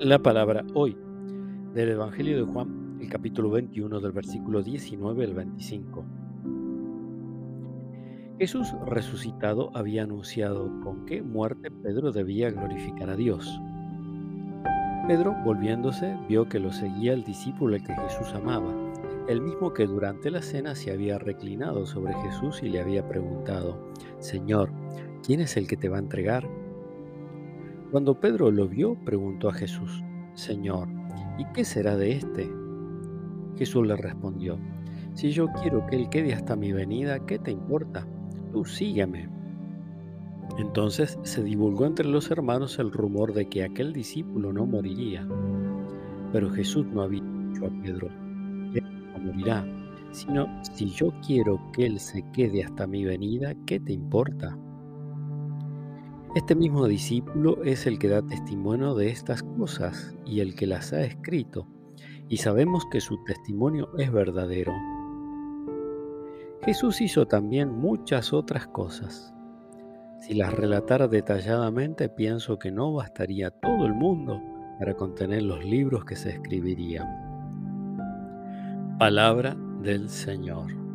La palabra hoy del Evangelio de Juan, el capítulo 21 del versículo 19 al 25. Jesús resucitado había anunciado con qué muerte Pedro debía glorificar a Dios. Pedro, volviéndose, vio que lo seguía el discípulo que Jesús amaba, el mismo que durante la cena se había reclinado sobre Jesús y le había preguntado, Señor, ¿quién es el que te va a entregar? Cuando Pedro lo vio, preguntó a Jesús, Señor, ¿y qué será de éste? Jesús le respondió, Si yo quiero que él quede hasta mi venida, ¿qué te importa? Tú sígueme. Entonces se divulgó entre los hermanos el rumor de que aquel discípulo no moriría. Pero Jesús no había dicho a Pedro, Él no morirá, sino si yo quiero que él se quede hasta mi venida, ¿qué te importa? Este mismo discípulo es el que da testimonio de estas cosas y el que las ha escrito, y sabemos que su testimonio es verdadero. Jesús hizo también muchas otras cosas. Si las relatara detalladamente, pienso que no bastaría todo el mundo para contener los libros que se escribirían. Palabra del Señor.